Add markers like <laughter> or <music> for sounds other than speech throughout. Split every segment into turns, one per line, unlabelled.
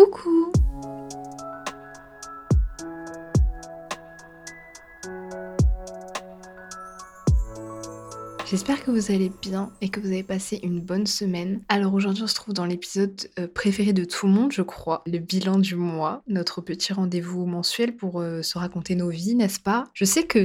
Coucou J'espère que vous allez bien et que vous avez passé une bonne semaine. Alors aujourd'hui on se trouve dans l'épisode euh, préféré de tout le monde je crois, le bilan du mois, notre petit rendez-vous mensuel pour euh, se raconter nos vies, n'est-ce pas? Je sais que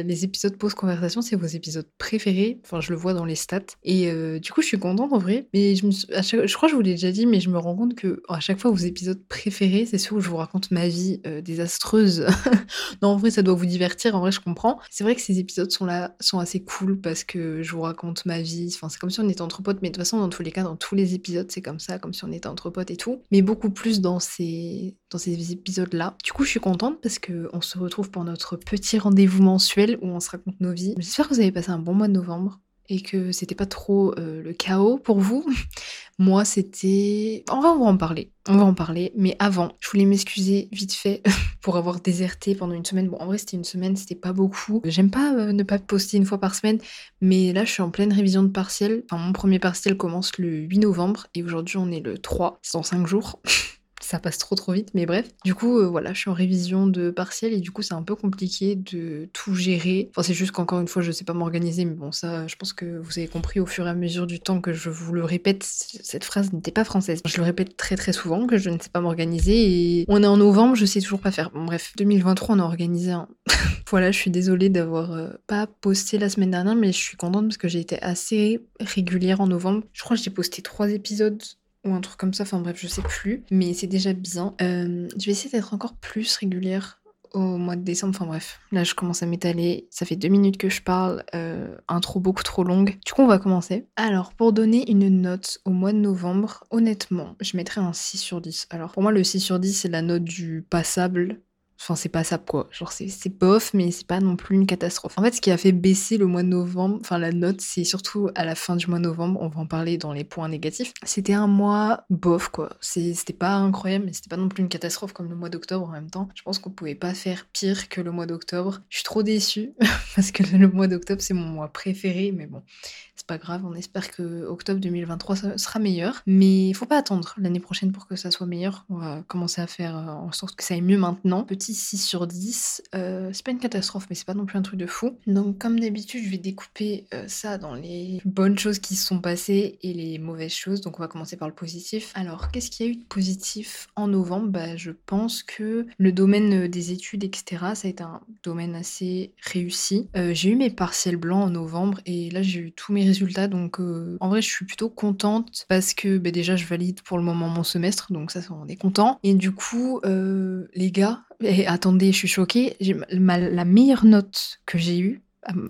les épisodes pause conversation c'est vos épisodes préférés, enfin je le vois dans les stats et euh, du coup je suis contente en vrai, mais je, crois que je vous l'ai déjà dit mais je me rends compte que à chaque fois vos épisodes préférés c'est ceux où je vous raconte ma vie désastreuse. <laughs> non en vrai ça doit vous divertir, en vrai je comprends. C'est vrai que ces épisodes sont là, sont assez cool parce que je vous raconte ma vie. Enfin, c'est comme si on était entre potes, mais de toute façon, dans tous les cas, dans tous les épisodes, c'est comme ça, comme si on était entre potes et tout. Mais beaucoup plus dans ces, dans ces épisodes-là. Du coup, je suis contente parce qu'on se retrouve pour notre petit rendez-vous mensuel où on se raconte nos vies. J'espère que vous avez passé un bon mois de novembre et que c'était pas trop euh, le chaos pour vous. <laughs> Moi, c'était. On va, en parler. On va en parler. Mais avant, je voulais m'excuser vite fait <laughs> pour avoir déserté pendant une semaine. Bon, en vrai, c'était une semaine, c'était pas beaucoup. J'aime pas euh, ne pas poster une fois par semaine, mais là, je suis en pleine révision de partiel. Mon premier partiel commence le 8 novembre et aujourd'hui, on est le 3. C'est dans 5 jours. <laughs> ça passe trop trop vite, mais bref. Du coup, euh, voilà, je suis en révision de partiel et du coup, c'est un peu compliqué de tout gérer. Enfin, c'est juste qu'encore une fois, je sais pas m'organiser, mais bon, ça, je pense que vous avez compris au fur et à mesure du temps que je vous le répète, cette phrase n'était pas française. Je le répète très très souvent que je ne sais pas m'organiser et on est en novembre, je sais toujours pas faire. Bref, 2023, on a organisé un. <laughs> voilà, je suis désolée d'avoir euh, pas posté la semaine dernière, mais je suis contente parce que j'ai été assez régulière en novembre. Je crois que j'ai posté trois épisodes ou un truc comme ça, enfin bref, je sais plus, mais c'est déjà bien. Euh, je vais essayer d'être encore plus régulière au mois de décembre, enfin bref, là je commence à m'étaler, ça fait deux minutes que je parle, euh, intro beaucoup trop longue. Du coup on va commencer. Alors pour donner une note au mois de novembre, honnêtement, je mettrais un 6 sur 10. Alors pour moi le 6 sur 10 c'est la note du passable, Enfin, c'est pas ça quoi. Genre, c'est bof, mais c'est pas non plus une catastrophe. En fait, ce qui a fait baisser le mois de novembre, enfin, la note, c'est surtout à la fin du mois de novembre, on va en parler dans les points négatifs. C'était un mois bof, quoi. C'était pas incroyable, mais c'était pas non plus une catastrophe comme le mois d'octobre en même temps. Je pense qu'on pouvait pas faire pire que le mois d'octobre. Je suis trop déçue, <laughs> parce que le mois d'octobre, c'est mon mois préféré, mais bon, c'est pas grave. On espère que octobre 2023 sera meilleur. Mais faut pas attendre l'année prochaine pour que ça soit meilleur. On va commencer à faire euh, en sorte que ça aille mieux maintenant. Petit 6 sur 10. Euh, c'est pas une catastrophe, mais c'est pas non plus un truc de fou. Donc, comme d'habitude, je vais découper euh, ça dans les bonnes choses qui se sont passées et les mauvaises choses. Donc, on va commencer par le positif. Alors, qu'est-ce qu'il y a eu de positif en novembre? Bah, Je pense que le domaine des études, etc., ça a été un domaine assez réussi. Euh, j'ai eu mes partiels blancs en novembre et là, j'ai eu tous mes résultats. Donc, en vrai, je suis plutôt contente parce que bah, déjà, je valide pour le moment mon semestre. Donc, ça, on est content. Et du coup, les gars, et attendez, je suis choquée. la meilleure note que j'ai eue,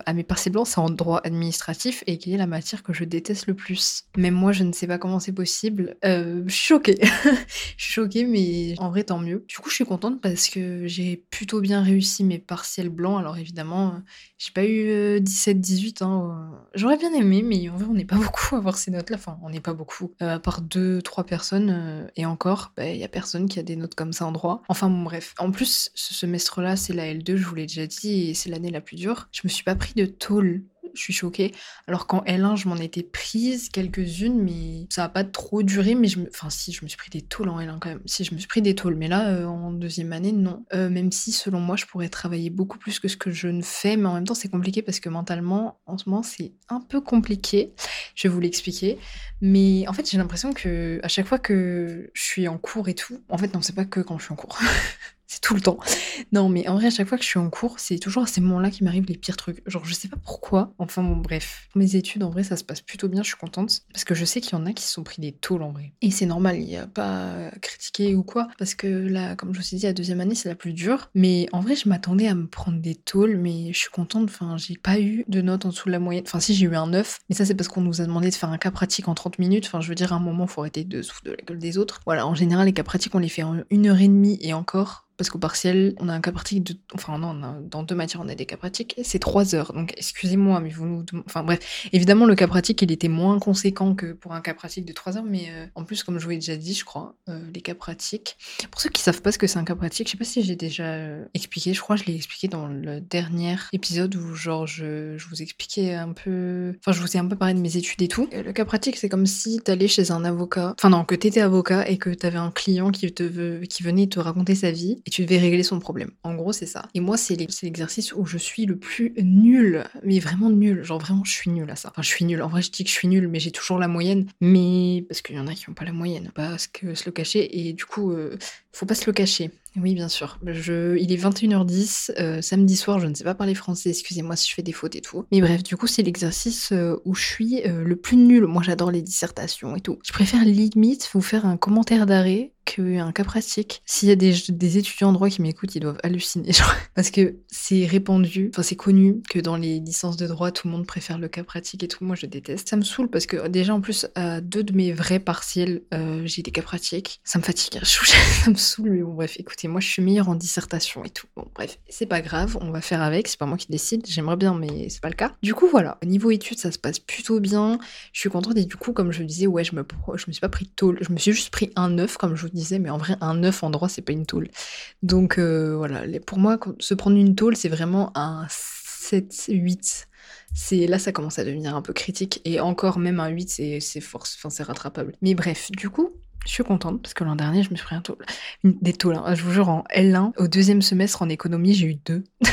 à mes partiels blancs, c'est en droit administratif et qui est la matière que je déteste le plus. Même moi, je ne sais pas comment c'est possible. Euh, je suis choquée. <laughs> choquée, mais en vrai, tant mieux. Du coup, je suis contente parce que j'ai plutôt bien réussi mes partiels blancs. Alors évidemment, j'ai pas eu 17-18. Euh, hein, euh, J'aurais bien aimé, mais en vrai, on n'est pas <laughs> beaucoup à avoir ces notes-là. Enfin, on n'est pas beaucoup. à part deux, trois personnes, et encore, il bah, y a personne qui a des notes comme ça en droit. Enfin, bon, bref. En plus, ce semestre-là, c'est la L2, je vous l'ai déjà dit, et c'est l'année la plus dure. Je me suis pas pris de tôle je suis choquée. Alors qu'en L1, je m'en étais prise quelques-unes, mais ça n'a pas trop duré. Mais je me... Enfin, si, je me suis pris des tôles en L1 quand même. Si, je me suis pris des tôles. Mais là, euh, en deuxième année, non. Euh, même si, selon moi, je pourrais travailler beaucoup plus que ce que je ne fais. Mais en même temps, c'est compliqué parce que mentalement, en ce moment, c'est un peu compliqué. Je vais vous l'expliquer. Mais en fait, j'ai l'impression que à chaque fois que je suis en cours et tout, en fait, non, c'est pas que quand je suis en cours. <laughs> c'est tout le temps. Non, mais en vrai, à chaque fois que je suis en cours, c'est toujours à ces moments-là qui m'arrivent les pires trucs. Genre, je sais pas pourquoi. Enfin, bon, bref. Mes études, en vrai, ça se passe plutôt bien, je suis contente. Parce que je sais qu'il y en a qui se sont pris des tôles, en vrai. Et c'est normal, il n'y a pas à critiquer ou quoi. Parce que là, comme je vous ai dit, la deuxième année, c'est la plus dure. Mais en vrai, je m'attendais à me prendre des tôles, mais je suis contente. Enfin, j'ai pas eu de notes en dessous de la moyenne. Enfin, si, j'ai eu un 9. Mais ça, c'est parce qu'on nous a demandé de faire un cas pratique en 30 minutes. Enfin, je veux dire, à un moment, faut arrêter de souffler de la gueule des autres. Voilà, en général, les cas pratiques, on les fait en une heure et demie et encore parce qu'au partiel, on a un cas pratique de. Enfin, non, dans deux matières, on a des cas pratiques, c'est trois heures. Donc, excusez-moi, mais vous nous. Enfin, bref. Évidemment, le cas pratique, il était moins conséquent que pour un cas pratique de trois heures, mais euh, en plus, comme je vous l'ai déjà dit, je crois, euh, les cas pratiques. Pour ceux qui savent pas ce que c'est un cas pratique, je sais pas si j'ai déjà euh, expliqué, je crois que je l'ai expliqué dans le dernier épisode où, genre, je, je, vous expliquais un peu. Enfin, je vous ai un peu parlé de mes études et tout. le cas pratique, c'est comme si t'allais chez un avocat. Enfin, non, que t'étais avocat et que t'avais un client qui, te veut, qui venait te raconter sa vie tu devais régler son problème. En gros, c'est ça. Et moi, c'est l'exercice où je suis le plus nul, mais vraiment nul. Genre, vraiment, je suis nul à ça. Enfin, je suis nul. En vrai, je dis que je suis nul, mais j'ai toujours la moyenne. Mais parce qu'il y en a qui n'ont pas la moyenne, parce que se le cacher. Et du coup, euh, faut pas se le cacher. Oui, bien sûr. Je... Il est 21h10, euh, samedi soir, je ne sais pas parler français, excusez-moi si je fais des fautes et tout. Mais bref, du coup, c'est l'exercice euh, où je suis le plus nul. Moi, j'adore les dissertations et tout. Je préfère limite vous faire un commentaire d'arrêt qu'un cas pratique. S'il y a des, étudiants en droit qui m'écoutent, ils doivent halluciner. <laughs> Genre, parce que c'est répandu, enfin c'est connu que dans les licences de droit, tout le monde préfère le cas pratique et tout. Moi, je déteste. Ça me saoule parce que déjà, en plus, à deux de mes vrais partiels, euh, j'ai des cas pratiques. Ça me fatigue. <laughs> ça me saoule. Mais bon, bref, écoutez, moi, je suis meilleure en dissertation et tout. Bon, bref, c'est pas grave. On va faire avec. C'est pas moi qui décide. J'aimerais bien, mais c'est pas le cas. Du coup, voilà. Au niveau études, ça se passe plutôt bien. Je suis contente. Et du coup, comme je disais, ouais, je me, je me suis pas pris tôt. Je me suis juste pris un 9, comme je vous disais, mais en vrai, un 9 en droit, c'est pas une tôle. Donc euh, voilà, pour moi, se prendre une tôle, c'est vraiment un 7, 8. C'est là ça commence à devenir un peu critique et encore même un 8 c'est force enfin c'est rattrapable. Mais bref, du coup, je suis contente parce que l'an dernier, je me suis pris un tôle, des tôles, hein. je vous jure en L1 au deuxième semestre en économie, j'ai eu deux. <laughs>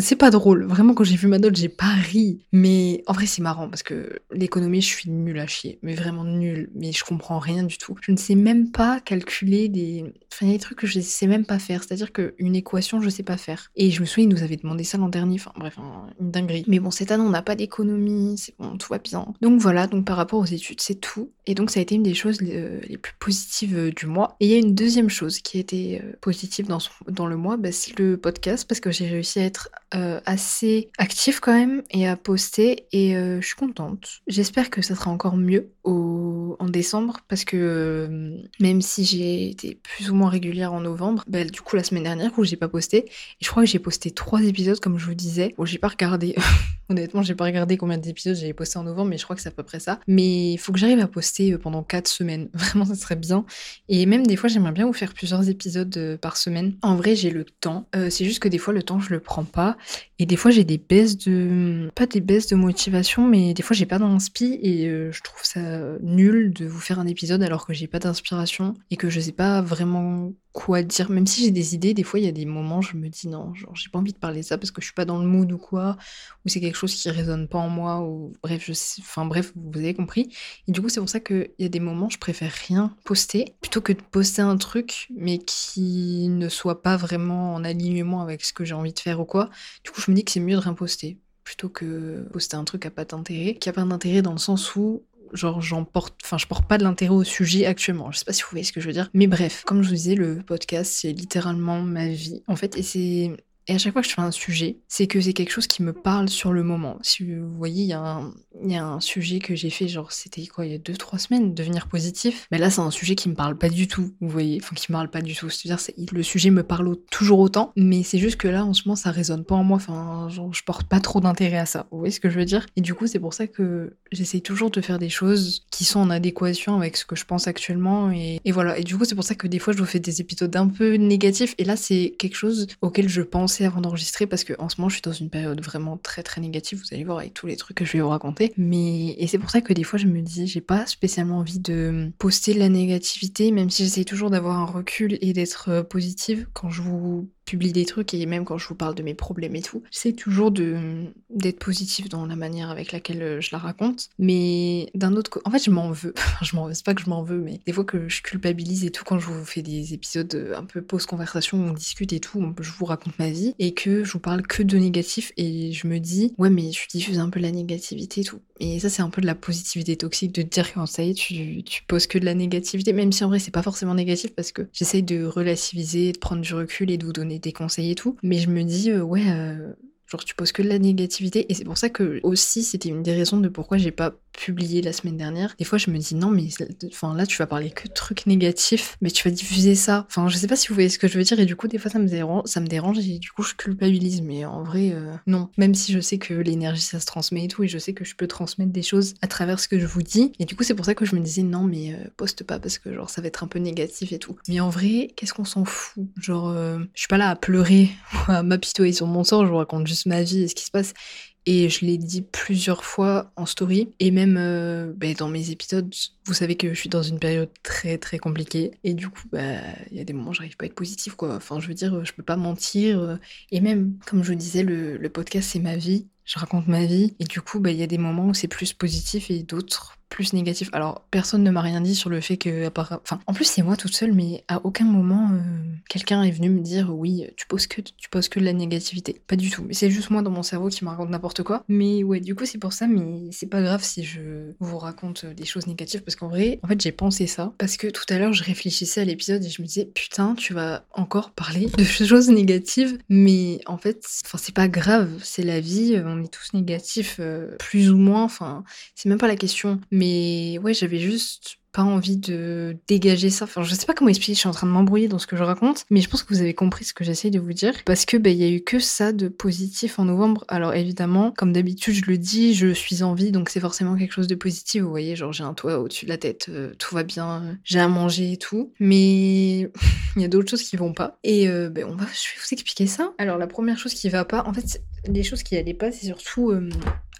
C'est pas drôle. Vraiment, quand j'ai vu ma note, j'ai pas ri. Mais en vrai, c'est marrant parce que l'économie, je suis nulle à chier. Mais vraiment nulle. Mais je comprends rien du tout. Je ne sais même pas calculer des. Enfin, il y a des trucs que je sais même pas faire. C'est-à-dire qu'une équation, je sais pas faire. Et je me souviens, ils nous avaient demandé ça l'an dernier. Enfin, bref, une dinguerie. Mais bon, cette année, on n'a pas d'économie. C'est bon, tout va bien. Donc voilà, donc par rapport aux études, c'est tout. Et donc, ça a été une des choses euh, les plus positives euh, du mois. Et il y a une deuxième chose qui a été euh, positive dans, dans le mois, bah, c'est le podcast parce que j'ai réussi à être euh, assez actif quand même et à poster et euh, je suis contente. J'espère que ça sera encore mieux au... en décembre parce que euh, même si j'ai été plus ou moins régulière en novembre, bah, du coup la semaine dernière où j'ai pas posté je crois que j'ai posté trois épisodes comme je vous disais. Bon j'ai pas regardé, <laughs> honnêtement j'ai pas regardé combien d'épisodes j'avais posté en novembre mais je crois que c'est à peu près ça. Mais il faut que j'arrive à poster pendant quatre semaines, <laughs> vraiment ça serait bien. Et même des fois j'aimerais bien vous faire plusieurs épisodes par semaine. En vrai j'ai le temps, c'est juste que des fois le temps je le prends pas et des fois, j'ai des baisses de. Pas des baisses de motivation, mais des fois, j'ai pas d'inspi et euh, je trouve ça nul de vous faire un épisode alors que j'ai pas d'inspiration et que je sais pas vraiment quoi dire. Même si j'ai des idées, des fois, il y a des moments, je me dis non, genre, j'ai pas envie de parler de ça parce que je suis pas dans le mood ou quoi, ou c'est quelque chose qui résonne pas en moi, ou bref, je sais... enfin bref, vous avez compris. Et du coup, c'est pour ça qu'il y a des moments, je préfère rien poster plutôt que de poster un truc, mais qui ne soit pas vraiment en alignement avec ce que j'ai envie de faire ou quoi. Du coup, je me dis que c'est mieux de rien poster plutôt que poster un truc à pas d'intérêt, qui a pas d'intérêt dans le sens où genre j'en porte, enfin je porte pas de l'intérêt au sujet actuellement. Je sais pas si vous voyez ce que je veux dire. Mais bref, comme je vous disais, le podcast c'est littéralement ma vie en fait, et c'est et à chaque fois que je fais un sujet, c'est que c'est quelque chose qui me parle sur le moment. Si vous voyez, il y, a un, sujet que j'ai fait, genre, c'était quoi, il y a deux, trois semaines, devenir positif. Mais là, c'est un sujet qui me parle pas du tout, vous voyez. Enfin, qui me parle pas du tout. C'est-à-dire, le sujet me parle toujours autant, mais c'est juste que là, en ce moment, ça résonne pas en moi. Enfin, genre, je porte pas trop d'intérêt à ça. Vous voyez ce que je veux dire? Et du coup, c'est pour ça que j'essaye toujours de faire des choses qui sont en adéquation avec ce que je pense actuellement. Et voilà. Et du coup, c'est pour ça que des fois, je vous fais des épisodes un peu négatifs. Et là, c'est quelque chose auquel je pense avant d'enregistrer parce que en ce moment je suis dans une période vraiment très très négative, vous allez voir avec tous les trucs que je vais vous raconter. Mais et c'est pour ça que des fois je me dis j'ai pas spécialement envie de poster de la négativité, même si j'essaye toujours d'avoir un recul et d'être euh, positive quand je vous publie des trucs et même quand je vous parle de mes problèmes et tout, j'essaie toujours de d'être positive dans la manière avec laquelle euh, je la raconte. Mais d'un autre côté, en fait, je m'en veux. <laughs> je m'en veux, c'est pas que je m'en veux, mais des fois que je culpabilise et tout quand je vous fais des épisodes euh, un peu pause-conversation où on discute et tout, je vous raconte ma vie et que je vous parle que de négatif et je me dis, ouais, mais je diffuse un peu la négativité et tout. Et ça, c'est un peu de la positivité toxique de dire quand ça y est, tu, tu poses que de la négativité, même si en vrai, c'est pas forcément négatif parce que j'essaye de relativiser, de prendre du recul et de vous donner des conseils et tout. Mais je me dis, euh, ouais, euh, genre tu poses que de la négativité. Et c'est pour ça que aussi, c'était une des raisons de pourquoi j'ai pas publié la semaine dernière, des fois je me dis non mais enfin là tu vas parler que de trucs négatifs, mais tu vas diffuser ça. Enfin je sais pas si vous voyez ce que je veux dire et du coup des fois ça me dérange, ça me dérange et du coup je culpabilise. Mais en vrai euh, non. Même si je sais que l'énergie ça se transmet et tout et je sais que je peux transmettre des choses à travers ce que je vous dis. Et du coup c'est pour ça que je me disais non mais euh, poste pas parce que genre ça va être un peu négatif et tout. Mais en vrai qu'est-ce qu'on s'en fout? Genre euh, je suis pas là à pleurer, <laughs> à m'apitoyer sur mon sort, je vous raconte juste ma vie et ce qui se passe. Et je l'ai dit plusieurs fois en story. Et même euh, bah, dans mes épisodes, vous savez que je suis dans une période très très compliquée. Et du coup, bah, il y a des moments où j'arrive pas à être positif, quoi. Enfin, je veux dire, je peux pas mentir. Et même, comme je vous disais, le, le podcast, c'est ma vie. Je raconte ma vie. Et du coup, bah, il y a des moments où c'est plus positif et d'autres plus négatif. Alors, personne ne m'a rien dit sur le fait que, enfin, en plus, c'est moi toute seule, mais à aucun moment, euh, quelqu'un est venu me dire, oui, tu poses que, tu poses que de la négativité. Pas du tout. C'est juste moi dans mon cerveau qui me raconte n'importe quoi. Mais ouais, du coup, c'est pour ça, mais c'est pas grave si je vous raconte des choses négatives, parce qu'en vrai, en fait, j'ai pensé ça, parce que tout à l'heure, je réfléchissais à l'épisode et je me disais, putain, tu vas encore parler de <laughs> choses négatives, mais en fait, enfin, c'est pas grave, c'est la vie, on est tous négatifs, euh, plus ou moins, enfin, c'est même pas la question. Ouais, j'avais juste pas envie de dégager ça. Enfin, je sais pas comment expliquer, je suis en train de m'embrouiller dans ce que je raconte, mais je pense que vous avez compris ce que j'essaye de vous dire. Parce que, bah, il y a eu que ça de positif en novembre. Alors, évidemment, comme d'habitude, je le dis, je suis en vie, donc c'est forcément quelque chose de positif. Vous voyez, genre, j'ai un toit au-dessus de la tête, euh, tout va bien, j'ai à manger et tout. Mais <laughs> il y a d'autres choses qui vont pas. Et, euh, ben, on va, je vais vous expliquer ça. Alors, la première chose qui va pas, en fait, les choses qui allaient pas, c'est surtout, euh,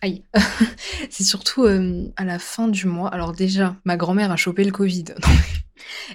Aïe. <laughs> c'est surtout euh, à la fin du mois. Alors déjà, ma grand-mère a chopé le Covid. <laughs>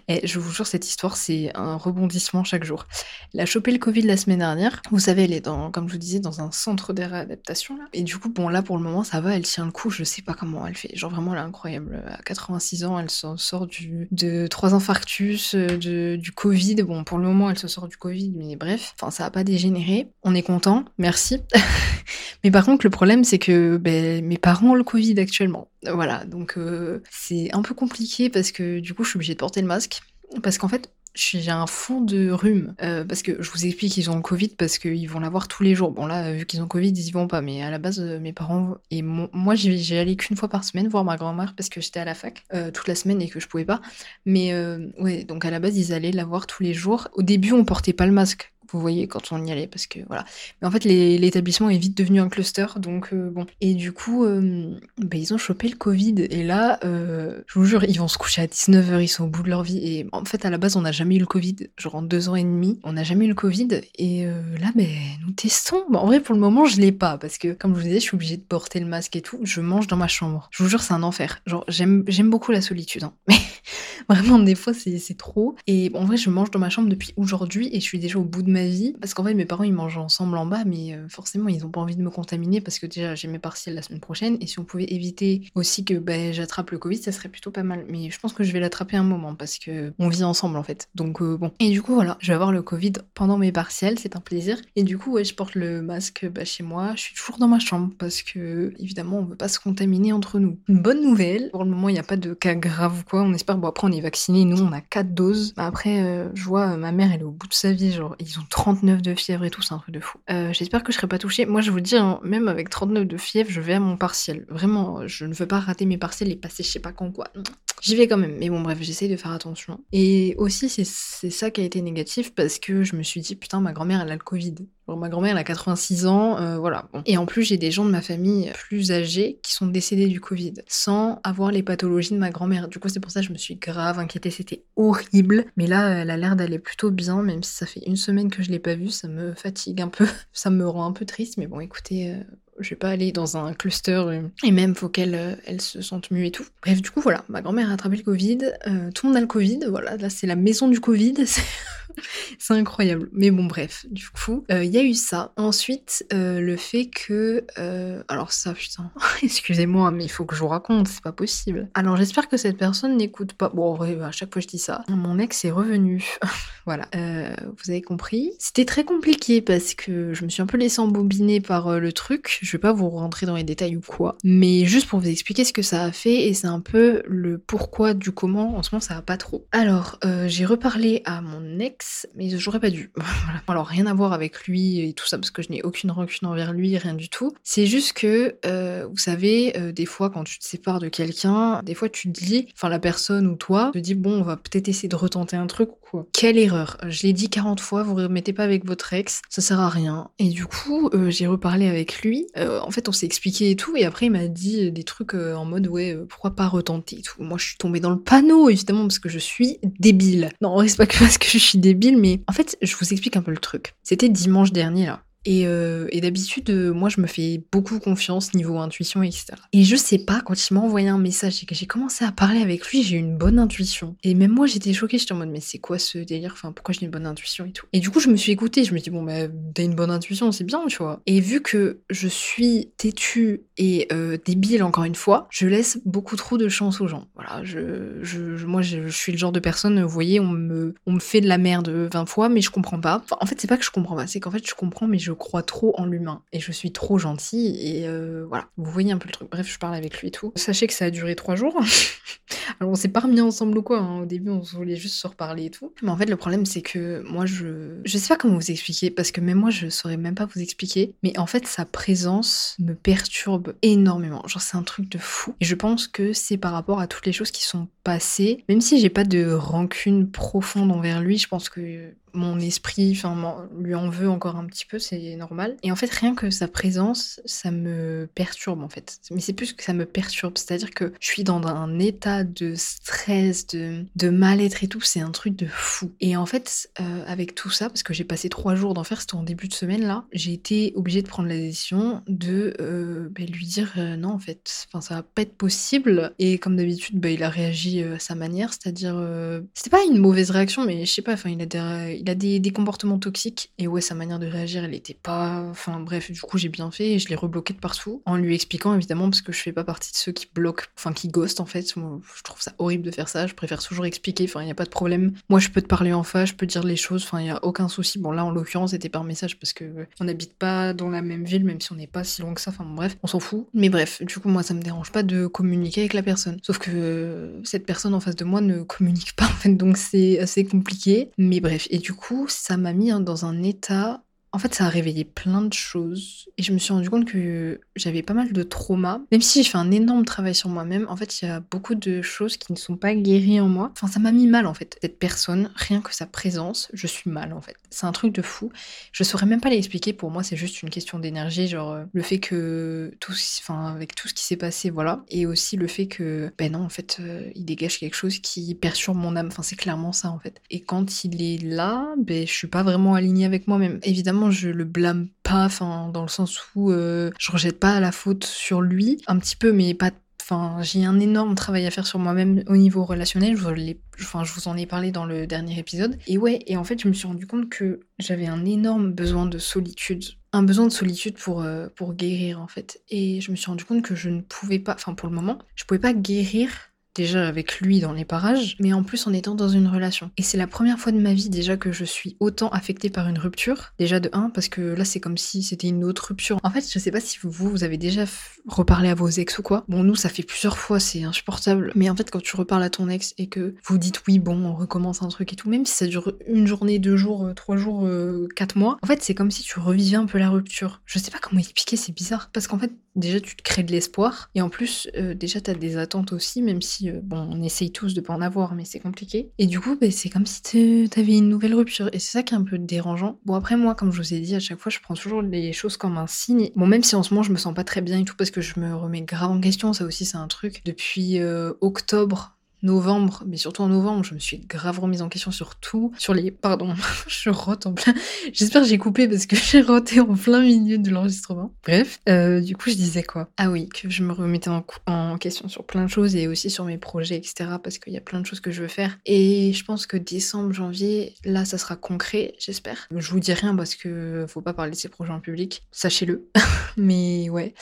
Et je vous jure, cette histoire, c'est un rebondissement chaque jour. Elle a chopé le Covid la semaine dernière. Vous savez, elle est dans, comme je vous disais, dans un centre de réadaptation. Et du coup, bon là pour le moment, ça va, elle tient le coup. Je sais pas comment elle fait. Genre vraiment, elle est incroyable. À 86 ans, elle s'en sort de trois infarctus, euh, de, du Covid. Bon, pour le moment, elle se sort du Covid, mais bref, enfin ça a pas dégénéré. On est content, merci. <laughs> mais par contre, le problème, c'est que ben, mes parents ont le Covid actuellement. Voilà, donc euh, c'est un peu compliqué parce que du coup, je suis obligée de porter le masque. Parce qu'en fait, j'ai un fond de rhume. Euh, parce que je vous explique qu'ils ont le Covid parce qu'ils vont l'avoir tous les jours. Bon, là, vu qu'ils ont Covid, ils y vont pas. Mais à la base, euh, mes parents et moi, j'ai allé qu'une fois par semaine voir ma grand-mère parce que j'étais à la fac toute la semaine et que je pouvais pas. Mais ouais, donc à la base, ils allaient la voir tous les jours. Au début, on portait pas le masque vous voyez quand on y allait parce que voilà. Mais en fait l'établissement est vite devenu un cluster donc euh, bon. Et du coup euh, bah, ils ont chopé le Covid et là euh, je vous jure ils vont se coucher à 19h, ils sont au bout de leur vie et en fait à la base on n'a jamais eu le Covid, genre en deux ans et demi on n'a jamais eu le Covid et là ben nous testons. en vrai pour le moment je l'ai pas parce que comme je vous disais je suis obligée de porter le masque et tout, je mange dans ma chambre. Je vous jure c'est un enfer. Genre j'aime j'aime beaucoup la solitude hein. <laughs> mais <laughs> vraiment des fois c'est trop et en vrai je mange dans ma chambre depuis aujourd'hui et je suis déjà au bout de ma vie. Parce qu'en fait, mes parents, ils mangent ensemble en bas, mais euh, forcément, ils n'ont pas envie de me contaminer parce que déjà, j'ai mes partiels la semaine prochaine. Et si on pouvait éviter aussi que bah, j'attrape le Covid, ça serait plutôt pas mal. Mais je pense que je vais l'attraper un moment parce que on vit ensemble en fait. Donc euh, bon. Et du coup, voilà, je vais avoir le Covid pendant mes partiels, c'est un plaisir. Et du coup, ouais, je porte le masque bah, chez moi. Je suis toujours dans ma chambre parce que, évidemment, on veut pas se contaminer entre nous. Bonne nouvelle, pour le moment, il n'y a pas de cas grave ou quoi. On espère, bon, après, on est vacciné. Nous, on a 4 doses. Après, euh, je vois ma mère, elle est au bout de sa vie. Genre, ils ont 39 de fièvre et tout, c'est un truc de fou. Euh, j'espère que je serai pas touchée. Moi, je vous dis, hein, même avec 39 de fièvre, je vais à mon partiel. Vraiment, je ne veux pas rater mes partiels et passer je sais pas quand quoi. J'y vais quand même. Mais bon, bref, j'essaye de faire attention. Et aussi, c'est ça qui a été négatif parce que je me suis dit, putain, ma grand-mère, elle a le Covid. ma grand-mère, elle a 86 ans, euh, voilà. Et en plus, j'ai des gens de ma famille plus âgés qui sont décédés du Covid, sans avoir les pathologies de ma grand-mère. Du coup, c'est pour ça que je me suis grave inquiétée, c'était horrible. Mais là, elle a l'air d'aller plutôt bien, même si ça fait une semaine que je l'ai pas vue, ça me fatigue un peu, <laughs> ça me rend un peu triste. Mais bon, écoutez, euh, je vais pas aller dans un cluster euh, et même faut qu'elle euh, elle se sente mieux et tout. Bref, du coup voilà, ma grand-mère a attrapé le Covid, euh, tout le monde a le Covid, voilà, là c'est la maison du Covid, <laughs> c'est incroyable. Mais bon bref, du coup, il y a eu ça. Ensuite, le fait que... alors ça, putain, <laughs> excusez-moi, mais il faut que je vous raconte, c'est pas possible. Alors j'espère que cette personne n'écoute pas. Bon à chaque fois je dis ça. Mon ex est revenu. <laughs> voilà, vous avez compris. C'était très compliqué parce que je me suis un peu laissée embobiner par le truc. Je vais pas vous rentrer dans les détails ou quoi, mais juste pour vous expliquer ce que ça a fait et c'est un peu le pourquoi du comment. En ce moment, ça va pas trop. Alors, euh, j'ai reparlé à mon ex, mais j'aurais pas dû. <laughs> Alors, rien à voir avec lui et tout ça parce que je n'ai aucune rancune envers lui, rien du tout. C'est juste que, vous savez, des fois, quand tu te sépares de quelqu'un, des fois, tu te dis, enfin, la personne ou toi, te dit, bon, on va peut-être essayer de retenter un truc ou quoi. Quelle erreur. Je l'ai dit 40 fois, vous remettez pas avec votre ex, ça sert à rien. Et du coup, euh, j'ai reparlé avec lui. Euh, en fait, on s'est expliqué et tout, et après, il m'a dit des trucs euh, en mode, ouais, pourquoi pas retenter et tout. Moi, je suis tombée dans le panneau, évidemment, parce que je suis débile. Non, c'est pas que parce que je suis débile, mais en fait, je vous explique un peu le truc. C'était dimanche dernier, là. Et, euh, et d'habitude, euh, moi, je me fais beaucoup confiance niveau intuition, etc. Et je sais pas, quand il m'a envoyé un message et que j'ai commencé à parler avec lui, j'ai eu une bonne intuition. Et même moi, j'étais choquée, j'étais en mode, mais c'est quoi ce délire? Enfin, pourquoi j'ai une bonne intuition et tout? Et du coup, je me suis écoutée, je me dit, bon, bah, t'as une bonne intuition, c'est bien, tu vois. Et vu que je suis têtue et euh, débile, encore une fois, je laisse beaucoup trop de chance aux gens. Voilà, je, je, moi, je, suis le genre de personne, vous voyez, on me, on me fait de la merde 20 fois, mais je comprends pas. En fait, c'est pas que je comprends pas, c'est qu'en fait, je comprends, mais je crois trop en l'humain et je suis trop gentille et euh, voilà, vous voyez un peu le truc. Bref, je parle avec lui et tout. Sachez que ça a duré trois jours. <laughs> Alors on s'est pas remis ensemble ou quoi, hein. au début on voulait juste se reparler et tout. Mais en fait le problème c'est que moi je... Je sais pas comment vous expliquer parce que même moi je saurais même pas vous expliquer. Mais en fait sa présence me perturbe énormément. Genre c'est un truc de fou. Et je pense que c'est par rapport à toutes les choses qui sont passées. Même si j'ai pas de rancune profonde envers lui, je pense que mon esprit enfin lui en veut encore un petit peu, c'est normal. Et en fait, rien que sa présence, ça me perturbe en fait. Mais c'est plus que ça me perturbe, c'est-à-dire que je suis dans un état de stress, de, de mal-être et tout, c'est un truc de fou. Et en fait, euh, avec tout ça, parce que j'ai passé trois jours d'enfer, c'était en début de semaine là, j'ai été obligée de prendre la décision de euh, bah, lui dire euh, non en fait, enfin ça va pas être possible. Et comme d'habitude, bah, il a réagi à sa manière, c'est-à-dire c'était pas une mauvaise réaction, mais je sais pas, enfin il a des il a des, comportements toxiques et ouais, sa manière de réagir, elle était pas. Enfin bref, du coup, j'ai bien fait et je l'ai rebloqué de partout en lui expliquant évidemment parce que je fais pas partie de ceux qui bloquent, enfin qui ghostent en fait. je trouve ça horrible de faire ça. Je préfère toujours expliquer. Enfin, il y a pas de problème. Moi, je peux te parler en face, je peux dire les choses. Enfin, il y a aucun souci. Bon, là, en l'occurrence, c'était par message parce que on n'habite pas dans la même ville, même si on n'est pas si loin que ça. Enfin bref, on s'en fout. Mais bref, du coup, moi, ça me dérange pas de communiquer avec la personne. Sauf que cette personne en face de moi ne communique pas en fait, donc c'est assez compliqué. Mais bref, et du du coup, ça m'a mis dans un état en fait, ça a réveillé plein de choses et je me suis rendu compte que j'avais pas mal de traumas. Même si j'ai fait un énorme travail sur moi-même, en fait, il y a beaucoup de choses qui ne sont pas guéries en moi. Enfin, ça m'a mis mal en fait. Cette personne, rien que sa présence, je suis mal en fait. C'est un truc de fou. Je saurais même pas l'expliquer. Pour moi, c'est juste une question d'énergie, genre euh, le fait que tout, enfin, avec tout ce qui s'est passé, voilà, et aussi le fait que, ben non, en fait, euh, il dégage quelque chose qui perturbe mon âme. Enfin, c'est clairement ça en fait. Et quand il est là, ben je suis pas vraiment alignée avec moi-même. Évidemment je le blâme pas, enfin, dans le sens où euh, je rejette pas la faute sur lui, un petit peu, mais pas Enfin, j'ai un énorme travail à faire sur moi-même au niveau relationnel. Je vous, en ai parlé dans le dernier épisode. Et ouais, et en fait, je me suis rendu compte que j'avais un énorme besoin de solitude. Un besoin de solitude pour, euh, pour guérir, en fait. Et je me suis rendu compte que je ne pouvais pas, enfin, pour le moment, je pouvais pas guérir déjà avec lui dans les parages, mais en plus en étant dans une relation. Et c'est la première fois de ma vie déjà que je suis autant affectée par une rupture. Déjà de 1, parce que là c'est comme si c'était une autre rupture. En fait, je sais pas si vous, vous avez déjà reparlé à vos ex ou quoi. Bon, nous ça fait plusieurs fois, c'est insupportable. Mais en fait, quand tu reparles à ton ex et que vous dites oui, bon, on recommence un truc et tout, même si ça dure une journée, deux jours, euh, trois jours, euh, quatre mois, en fait c'est comme si tu revivais un peu la rupture. Je sais pas comment expliquer, c'est bizarre. Parce qu'en fait, déjà tu te crées de l'espoir et en plus, euh, déjà t'as des attentes aussi, même si euh, bon, on essaye tous de pas en avoir, mais c'est compliqué. Et du coup, bah, c'est comme si t'avais une nouvelle rupture. Et c'est ça qui est un peu dérangeant. Bon, après, moi, comme je vous ai dit, à chaque fois, je prends toujours les choses comme un signe. Bon, même si en ce moment, je me sens pas très bien et tout, parce que je me remets grave en question, ça aussi, c'est un truc. Depuis euh, octobre, novembre, mais surtout en novembre, je me suis grave remise en question sur tout, sur les... Pardon, <laughs> je rote en plein... <laughs> J'espère que j'ai coupé parce que <laughs> j'ai roté en plein milieu de l'enregistrement. Bref, euh, du coup je disais quoi? Ah oui, que je me remettais en, question sur plein de choses et aussi sur mes projets, etc. Parce qu'il y a plein de choses que je veux faire. Et je pense que décembre, janvier, là ça sera concret, j'espère. Je vous dis rien parce que faut pas parler de ces projets en public, sachez-le. mais ouais.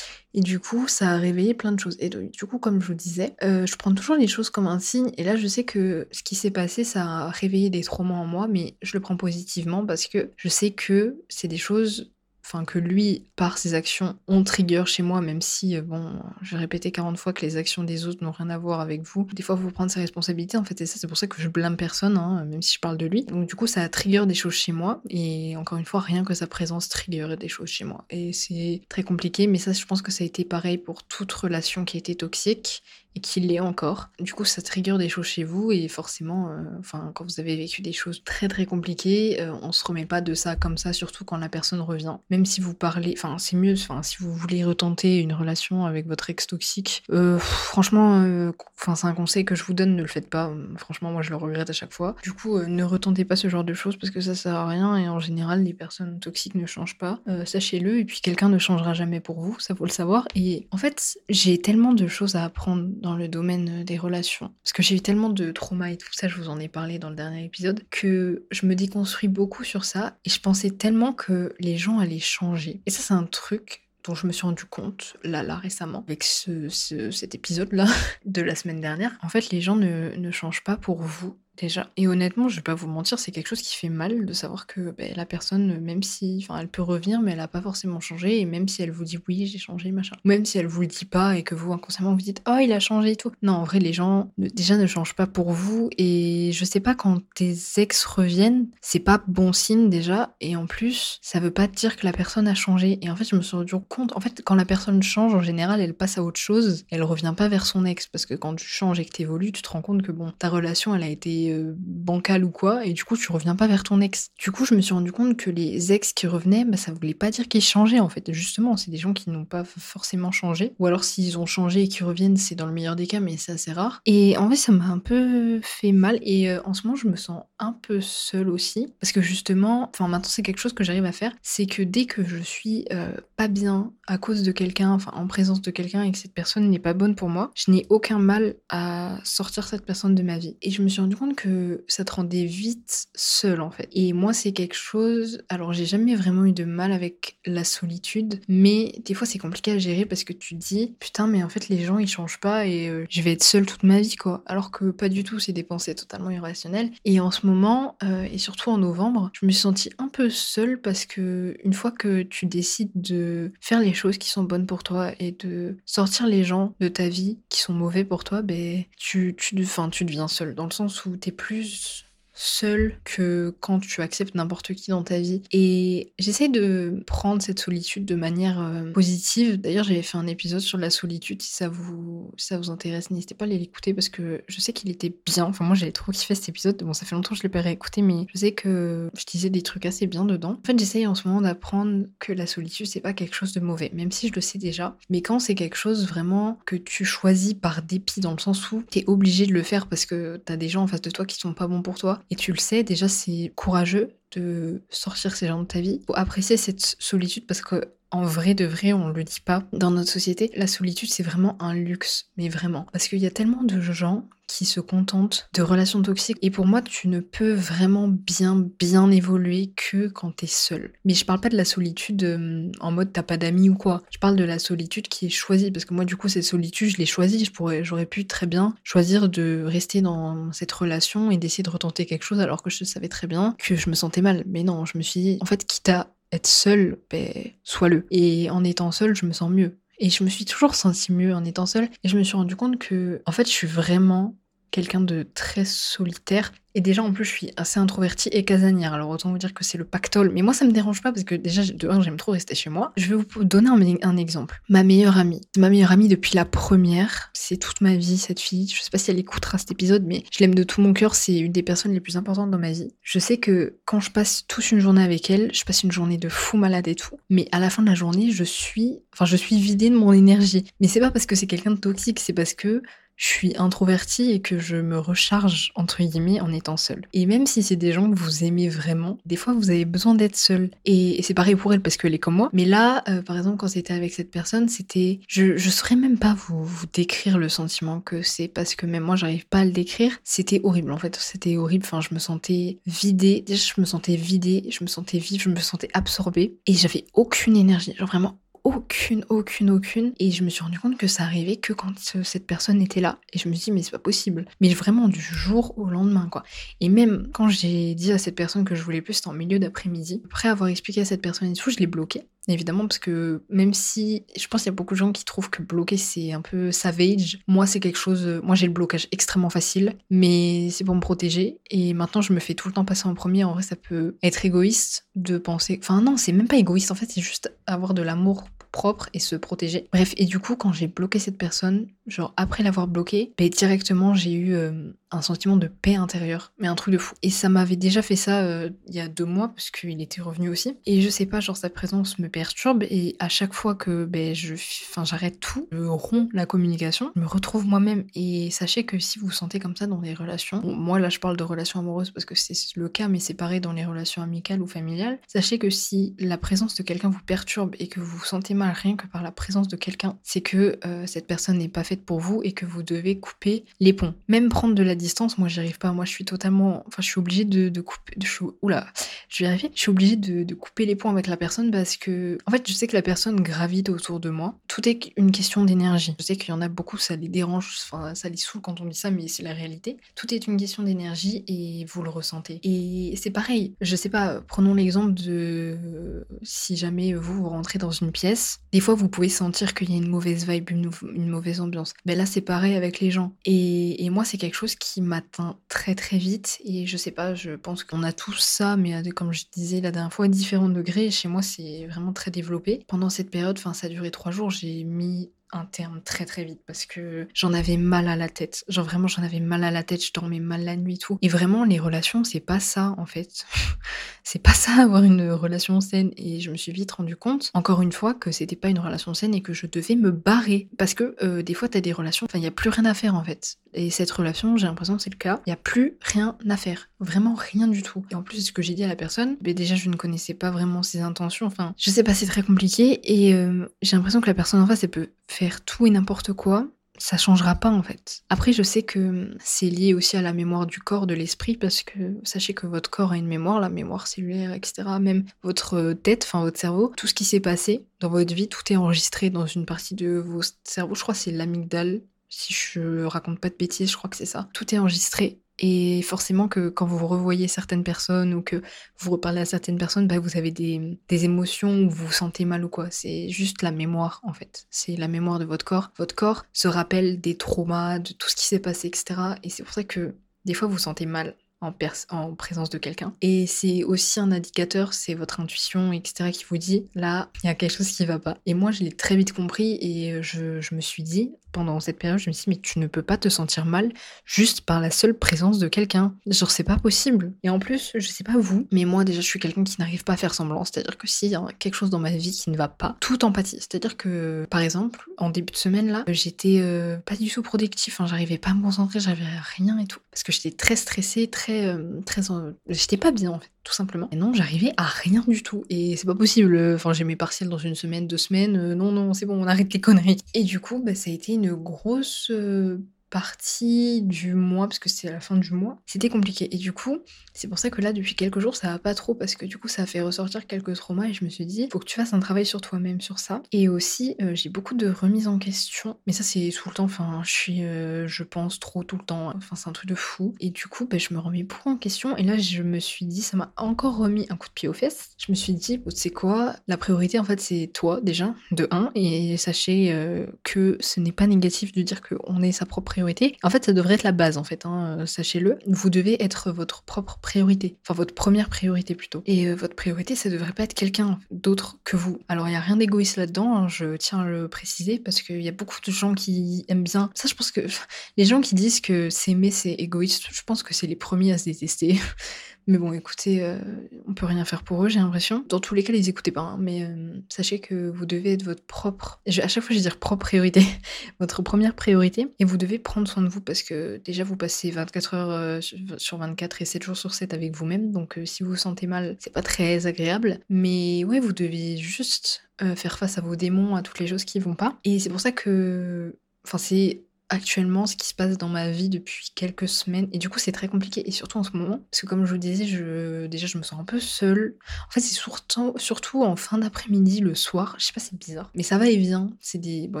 Et du coup, ça a réveillé plein de choses. Et du coup, comme je vous disais, euh, je prends toujours les choses comme un signe. Et là, je sais que ce qui s'est passé, ça a réveillé des traumas en moi, mais je le prends positivement parce que je sais que c'est des choses enfin que lui, par ses actions, ont trigger chez moi, même si, euh, bon, je vais répéter 40 fois que les actions des autres n'ont rien à voir avec vous. Des fois, il faut prendre ses responsabilités, en fait, et ça, c'est pour ça que je blâme personne, hein, même si je parle de lui. Donc, du coup, ça trigger des choses chez moi, et encore une fois, rien que sa présence trigger des choses chez moi. Et c'est très compliqué, mais ça, je pense que ça a été pareil pour toute relation qui été toxique, et qui l'est encore. Du coup, ça trigger des choses chez vous et forcément, euh, quand vous avez vécu des choses très très compliquées, euh, on se remet pas de ça comme ça, surtout quand la personne revient. Même si vous parlez, enfin, c'est mieux, enfin, si vous voulez retenter une relation avec votre ex toxique, euh, franchement, enfin, c'est un conseil que je vous donne, ne le faites pas. Franchement, moi, je le regrette à chaque fois. Du coup, ne retentez pas ce genre de choses parce que ça sert à rien et en général, les personnes toxiques ne changent pas. Sachez-le et puis quelqu'un ne changera jamais pour vous, ça faut le savoir. Et en fait, j'ai tellement de choses à apprendre dans le domaine euh, des relations. Parce que j'ai eu tellement de trauma et tout ça, je vous en ai parlé dans le dernier épisode, que je me déconstruis beaucoup sur ça et je pensais tellement que les gens allaient changer. Et ça, c'est un truc dont je me suis rendu compte là, là récemment, avec ce, cet épisode-là <laughs> de la semaine dernière. En fait, les gens ne, ne changent pas pour vous déjà. Et honnêtement, je vais pas vous mentir, c'est quelque chose qui fait mal de savoir que ben, la personne, même si, enfin, elle peut revenir, mais elle a pas forcément changé, et même si elle vous dit oui, j'ai changé, machin. Même si elle vous le dit pas et que vous inconsciemment vous dites oh il a changé et tout. Non, en vrai, les gens déjà ne changent pas pour vous, et je sais pas quand tes ex reviennent, c'est pas bon signe déjà, et en plus, ça veut pas dire que la personne a changé. Et en fait, je me suis rendu compte, en fait, quand la personne change, en général, elle passe à autre chose, elle revient pas vers son ex, parce que quand tu changes et que t'évolues, tu te rends compte que bon, ta relation, elle a été euh, bancal ou quoi, et du coup tu reviens pas vers ton ex. Du coup je me suis rendu compte que les ex qui revenaient, bah, ça voulait pas dire qu'ils changeaient en fait. Justement, c'est des gens qui n'ont pas forcément changé, ou alors s'ils ont changé et qu'ils reviennent, c'est dans le meilleur des cas, mais c'est assez rare. Et en vrai ça m'a un peu fait mal, et euh, en ce moment je me sens un peu seule aussi, parce que justement, enfin maintenant c'est quelque chose que j'arrive à faire, c'est que dès que je suis euh, pas bien à cause de quelqu'un, enfin en présence de quelqu'un et que cette personne n'est pas bonne pour moi, je n'ai aucun mal à sortir cette personne de ma vie. Et je me suis rendu compte que ça te rendait vite seul en fait. Et moi c'est quelque chose, alors j'ai jamais vraiment eu de mal avec la solitude, mais des fois c'est compliqué à gérer parce que tu dis putain mais en fait les gens ils changent pas et euh, je vais être seule toute ma vie quoi. Alors que pas du tout, c'est des pensées totalement irrationnelles. Et en ce moment, euh, et surtout en novembre, je me suis sentie un peu seule parce que une fois que tu décides de faire les choses qui sont bonnes pour toi et de sortir les gens de ta vie qui sont mauvais pour toi, ben tu, tu, tu deviens seule dans le sens où t'es plus seul que quand tu acceptes n'importe qui dans ta vie. Et j'essaie de prendre cette solitude de manière euh, positive. D'ailleurs, j'avais fait un épisode sur la solitude. Si ça vous, ça vous intéresse, n'hésitez pas à l'écouter parce que je sais qu'il était bien. Enfin, moi, j'avais trop kiffé cet épisode. Bon, ça fait longtemps que je l'ai pas réécouté, mais je sais que je disais des trucs assez bien dedans. En fait, j'essaye en ce moment d'apprendre que la solitude, c'est pas quelque chose de mauvais, même si je le sais déjà. Mais quand c'est quelque chose vraiment que tu choisis par dépit, dans le sens où t'es obligé de le faire parce que t'as des gens en face de toi qui sont pas bons pour toi, et tu le sais, déjà c'est courageux de sortir ces gens de ta vie. Faut apprécier cette solitude parce que en vrai de vrai, on le dit pas dans notre société. La solitude, c'est vraiment un luxe, mais vraiment. Parce qu'il y a tellement de gens qui se contentent de relations toxiques. Et pour moi, tu ne peux vraiment bien, bien évoluer que quand t'es seul. Mais je parle pas de la solitude euh, en mode t'as pas d'amis ou quoi. Je parle de la solitude qui est choisie. Parce que moi, du coup, cette solitude, je l'ai choisie. Je pourrais, j'aurais pu très bien choisir de rester dans cette relation et d'essayer de retenter quelque chose alors que je savais très bien que je me sentais mal. Mais non, je me suis dit, en fait, quitte à être seule, ben, sois-le. Et en étant seule, je me sens mieux. Et je me suis toujours sentie mieux en étant seule. Et je me suis rendu compte que, en fait, je suis vraiment quelqu'un de très solitaire et déjà, en plus, je suis assez introvertie et casanière. Alors, autant vous dire que c'est le pactole. Mais moi, ça me dérange pas parce que déjà, de un, j'aime trop rester chez moi. Je vais vous donner un, exemple. Ma meilleure amie. Ma meilleure amie depuis la première. C'est toute ma vie, cette fille. Je sais pas si elle écoutera cet épisode, mais je l'aime de tout mon cœur. C'est une des personnes les plus importantes dans ma vie. Je sais que quand je passe toute une journée avec elle, je passe une journée de fou malade et tout. Mais à la fin de la journée, je suis, enfin, je suis vidée de mon énergie. Mais c'est pas parce que c'est quelqu'un de toxique, c'est parce que je suis introvertie et que je me recharge entre guillemets en étant seule. Et même si c'est des gens que vous aimez vraiment, des fois vous avez besoin d'être seule. Et, c'est pareil pour elle parce qu'elle est comme moi. Mais là, euh, par exemple, quand c'était avec cette personne, c'était, je, je saurais même pas vous, vous décrire le sentiment que c'est parce que même moi j'arrive pas à le décrire. C'était horrible en fait, c'était horrible. Enfin, je me sentais vidée. Déjà, je me sentais vidée, je me sentais vive, je me sentais absorbée et j'avais aucune énergie. Genre vraiment aucune, aucune, aucune. Et je me suis rendu compte que ça arrivait que quand cette personne était là. Et je me suis dit, mais c'est pas possible. Mais vraiment du jour au lendemain, quoi. Et même quand j'ai dit à cette personne que je voulais plus, c'était en milieu d'après-midi. Après avoir expliqué à cette personne et tout, je l'ai bloqué. Évidemment, parce que même si je pense qu'il y a beaucoup de gens qui trouvent que bloquer c'est un peu savage, moi c'est quelque chose. Moi j'ai le blocage extrêmement facile, mais c'est pour me protéger. Et maintenant je me fais tout le temps passer en premier. En vrai, ça peut être égoïste de penser. Enfin, non, c'est même pas égoïste en fait, c'est juste avoir de l'amour propre et se protéger. Bref, et du coup, quand j'ai bloqué cette personne, genre après l'avoir bloqué, bah, directement j'ai eu euh, un sentiment de paix intérieure, mais un truc de fou. Et ça m'avait déjà fait ça euh, il y a deux mois, parce qu'il était revenu aussi. Et je sais pas, genre sa présence me perturbe, et à chaque fois que ben, je, j'arrête tout, je romps la communication, je me retrouve moi-même. Et sachez que si vous vous sentez comme ça dans des relations, moi là je parle de relations amoureuses parce que c'est le cas, mais c'est pareil dans les relations amicales ou familiales, sachez que si la présence de quelqu'un vous perturbe et que vous vous sentez mal, rien que par la présence de quelqu'un, c'est que euh, cette personne n'est pas faite pour vous et que vous devez couper les ponts. Même prendre de la distance, moi j'y arrive pas. Moi je suis totalement. Enfin, je suis obligée de, couper. Oula, je vais y arriver. Je suis obligée de, couper les ponts avec la personne parce que. En fait, je sais que la personne gravite autour de moi. Tout est une question d'énergie. Je sais qu'il y en a beaucoup, ça les dérange, enfin, ça les saoule quand on dit ça, mais c'est la réalité. Tout est une question d'énergie et vous le ressentez. Et c'est pareil. Je sais pas, prenons l'exemple de. Si jamais vous, vous rentrez dans une pièce des fois, vous pouvez sentir qu'il y a une mauvaise vibe, une, mauvaise ambiance. Mais là, c'est pareil avec les gens. Et, moi, c'est quelque chose qui m'atteint très très vite. Et je sais pas, je pense qu'on a tous ça, mais comme je disais la dernière fois, à différents degrés. Chez moi, c'est vraiment très développé. Pendant cette période, enfin, ça a duré trois jours, j'ai mis un terme très très vite parce que j'en avais mal à la tête. Genre vraiment j'en avais mal à la tête, je dormais mal la nuit tout. Et vraiment les relations c'est pas ça en fait. <laughs> c'est pas ça avoir une relation saine et je me suis vite rendu compte encore une fois que c'était pas une relation saine et que je devais me barrer parce que euh, des fois t'as des relations, enfin il y a plus rien à faire en fait. Et cette relation, j'ai l'impression que c'est le cas, il y a plus rien à faire, vraiment rien du tout. Et en plus ce que j'ai dit à la personne, ben déjà je ne connaissais pas vraiment ses intentions, enfin je sais pas c'est très compliqué et euh, j'ai l'impression que la personne en face elle peut faire tout et n'importe quoi, ça changera pas en fait. Après, je sais que c'est lié aussi à la mémoire du corps, de l'esprit, parce que sachez que votre corps a une mémoire, la mémoire cellulaire, etc. Même votre tête, enfin votre cerveau, tout ce qui s'est passé dans votre vie, tout est enregistré dans une partie de vos cerveaux. Je crois que c'est l'amygdale. Si je raconte pas de bêtises, je crois que c'est ça. Tout est enregistré et forcément que quand vous revoyez certaines personnes ou que vous reparlez à certaines personnes, bah, vous avez des, des émotions où vous vous sentez mal ou quoi. C'est juste la mémoire en fait. C'est la mémoire de votre corps. Votre corps se rappelle des traumas, de tout ce qui s'est passé, etc. Et c'est pour ça que des fois vous vous sentez mal en, en présence de quelqu'un. Et c'est aussi un indicateur, c'est votre intuition, etc., qui vous dit là, il y a quelque chose qui va pas. Et moi, je l'ai très vite compris et je, je me suis dit, pendant cette période, je me suis dit, mais tu ne peux pas te sentir mal juste par la seule présence de quelqu'un. Genre, c'est pas possible. Et en plus, je sais pas vous, mais moi, déjà, je suis quelqu'un qui n'arrive pas à faire semblant. C'est-à-dire que s'il y a quelque chose dans ma vie qui ne va pas, tout empathie. C'est-à-dire que, par exemple, en début de semaine, là, j'étais euh, pas du tout productif. Hein, j'arrivais pas à me concentrer, j'avais rien et tout. Parce que j'étais très stressée, très. Euh, très j'étais pas bien, en fait tout simplement. Et non, j'arrivais à rien du tout. Et c'est pas possible. Enfin, j'ai mes partiels dans une semaine, deux semaines. Euh, non, non, c'est bon, on arrête les conneries. Et du coup, bah, ça a été une grosse euh, partie du mois, parce que à la fin du mois, c'était compliqué. Et du coup, c'est pour ça que là, depuis quelques jours, ça va pas trop, parce que du coup, ça fait ressortir quelques traumas, et je me suis dit, faut que tu fasses un travail sur toi-même sur ça. Et aussi, euh, j'ai beaucoup de remises en question, mais ça, c'est tout le temps, enfin, je suis, euh, je pense trop tout le temps, enfin, c'est un truc de fou. Et du coup, bah, je me remets beaucoup en question, et là, je me suis dit, ça m'a encore remis un coup de pied aux fesses. Je me suis dit, c'est quoi La priorité, en fait, c'est toi, déjà, de 1, et sachez euh, que ce n'est pas négatif de dire qu'on est sa propre priorité en fait, ça devrait être la base, en fait, hein, euh, sachez-le. Vous devez être votre propre priorité, enfin votre première priorité plutôt. Et euh, votre priorité, ça devrait pas être quelqu'un d'autre que vous. Alors, il y a rien d'égoïste là-dedans, hein, je tiens à le préciser, parce qu'il y a beaucoup de gens qui aiment bien. Ça, je pense que <laughs> les gens qui disent que s'aimer, c'est égoïste, je pense que c'est les premiers à se détester. <laughs> Mais bon, écoutez, euh, on peut rien faire pour eux, j'ai l'impression. Dans tous les cas, les écoutez pas. Hein, mais euh, sachez que vous devez être votre propre. à chaque fois, je vais dire propre priorité. <laughs> votre première priorité. Et vous devez prendre soin de vous parce que déjà, vous passez 24 heures euh, sur 24 et 7 jours sur 7 avec vous-même. Donc, si vous vous sentez mal, c'est pas très agréable. Mais ouais, vous devez juste faire face à vos démons, à toutes les choses qui vont pas. Et c'est pour ça que. Enfin, c'est actuellement ce qui se passe dans ma vie depuis quelques semaines. Et du coup c'est très compliqué et surtout en ce moment parce que comme je vous disais je déjà je me sens un peu seule. En fait c'est surtout surtout en fin d'après-midi le soir. Je sais pas c'est bizarre. Mais ça va et vient. C'est des bon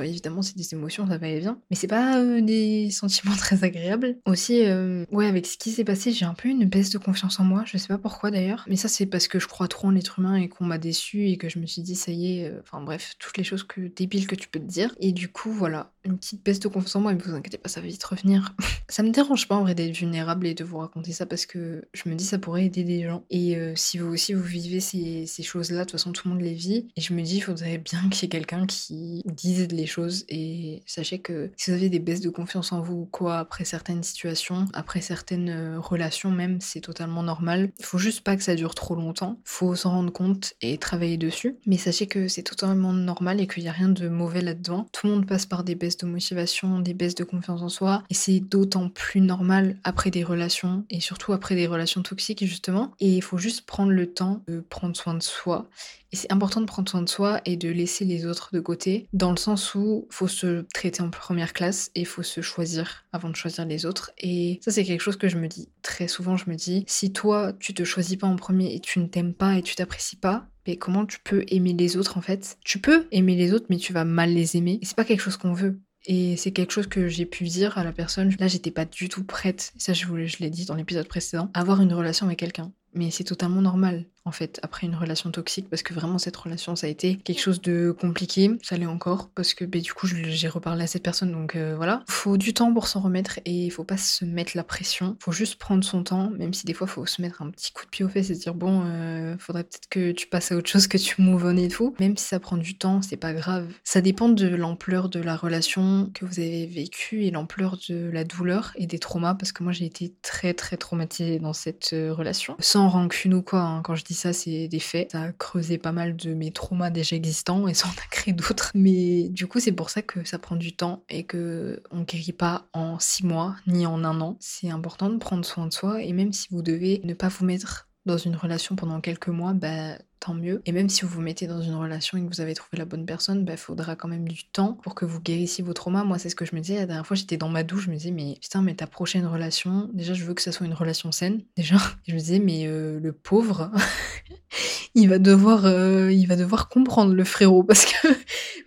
évidemment c'est des émotions ça va et vient. Mais c'est pas euh, des sentiments <laughs> très agréables. Aussi euh, ouais avec ce qui s'est passé j'ai un peu une baisse de confiance en moi. Je sais pas pourquoi d'ailleurs. Mais ça c'est parce que je crois trop en l'être humain et qu'on m'a déçu et que je me suis dit ça y est euh, enfin bref toutes les choses que débiles que tu peux te dire. Et du coup voilà une petite baisse de confiance en moi vous inquiétez pas, ça va vite revenir. <laughs> ça me dérange pas en vrai d'être vulnérable et de vous raconter ça parce que je me dis ça pourrait aider des gens. Et euh, si vous aussi vous vivez ces, choses-là, de toute façon tout le monde les vit. Et je me dis, il faudrait bien qu'il y ait quelqu'un qui dise les choses. Et sachez que si vous avez des baisses de confiance en vous ou quoi après certaines situations, après certaines euh, relations même, c'est totalement normal. Il faut juste pas que ça dure trop longtemps. Faut s'en rendre compte et travailler dessus. Mais sachez que c'est totalement normal et qu'il n'y a rien de mauvais là-dedans. Tout le monde passe par des baisses de motivation, des baisses de confiance en soi. Et c'est d'autant plus normal après des relations, et surtout après des relations toxiques, justement. Et il faut juste prendre le temps de prendre soin de soi. Et c'est important de prendre soin de soi et de laisser les autres de côté, dans le sens où faut se traiter en première classe et faut se choisir avant de choisir les autres. Et ça, c'est quelque chose que je me dis très souvent. Je me dis, si toi, tu te choisis pas en premier et tu ne t'aimes pas et tu t'apprécies pas, mais comment tu peux aimer les autres en fait? Tu peux aimer les autres, mais tu vas mal les aimer. Et c'est pas quelque chose qu'on veut. Et c'est quelque chose que j'ai pu dire à la personne. Là, j'étais pas du tout prête, ça je, l'ai dit dans l'épisode précédent, avoir une relation avec quelqu'un. Mais c'est totalement normal en fait, après une relation toxique, parce que vraiment cette relation, ça a été quelque chose de compliqué, ça l'est encore, parce que bah, du coup, j'ai reparlé à cette personne, donc euh, voilà. Faut du temps pour s'en remettre et il faut pas se mettre la pression, faut juste prendre son temps, même si des fois, faut se mettre un petit coup de pied aux fesses et se dire, bon, euh, faudrait peut-être que tu passes à autre chose, que tu move on et tout. Même si ça prend du temps, c'est pas grave. Ça dépend de l'ampleur de la relation que vous avez vécue et l'ampleur de la douleur et des traumas, parce que moi, j'ai été très, très traumatisée dans cette euh, relation. Sans rancune ou quoi, hein, quand je dis ça, c'est des faits. Ça a creusé pas mal de mes traumas déjà existants et ça en a créé d'autres. Mais du coup, c'est pour ça que ça prend du temps et que on guérit pas en six mois ni en un an. C'est important de prendre soin de soi et même si vous devez ne pas vous mettre dans une relation pendant quelques mois, bah tant mieux. Et même si vous vous mettez dans une relation et que vous avez trouvé la bonne personne, il bah, faudra quand même du temps pour que vous guérissiez vos traumas. Moi, c'est ce que je me disais la dernière fois, j'étais dans ma douche, je me disais, mais putain, mais ta prochaine relation, déjà, je veux que ça soit une relation saine, <laughs> déjà. je me disais, mais euh, le pauvre, <laughs> il va devoir, euh, il va devoir comprendre le frérot <laughs> parce que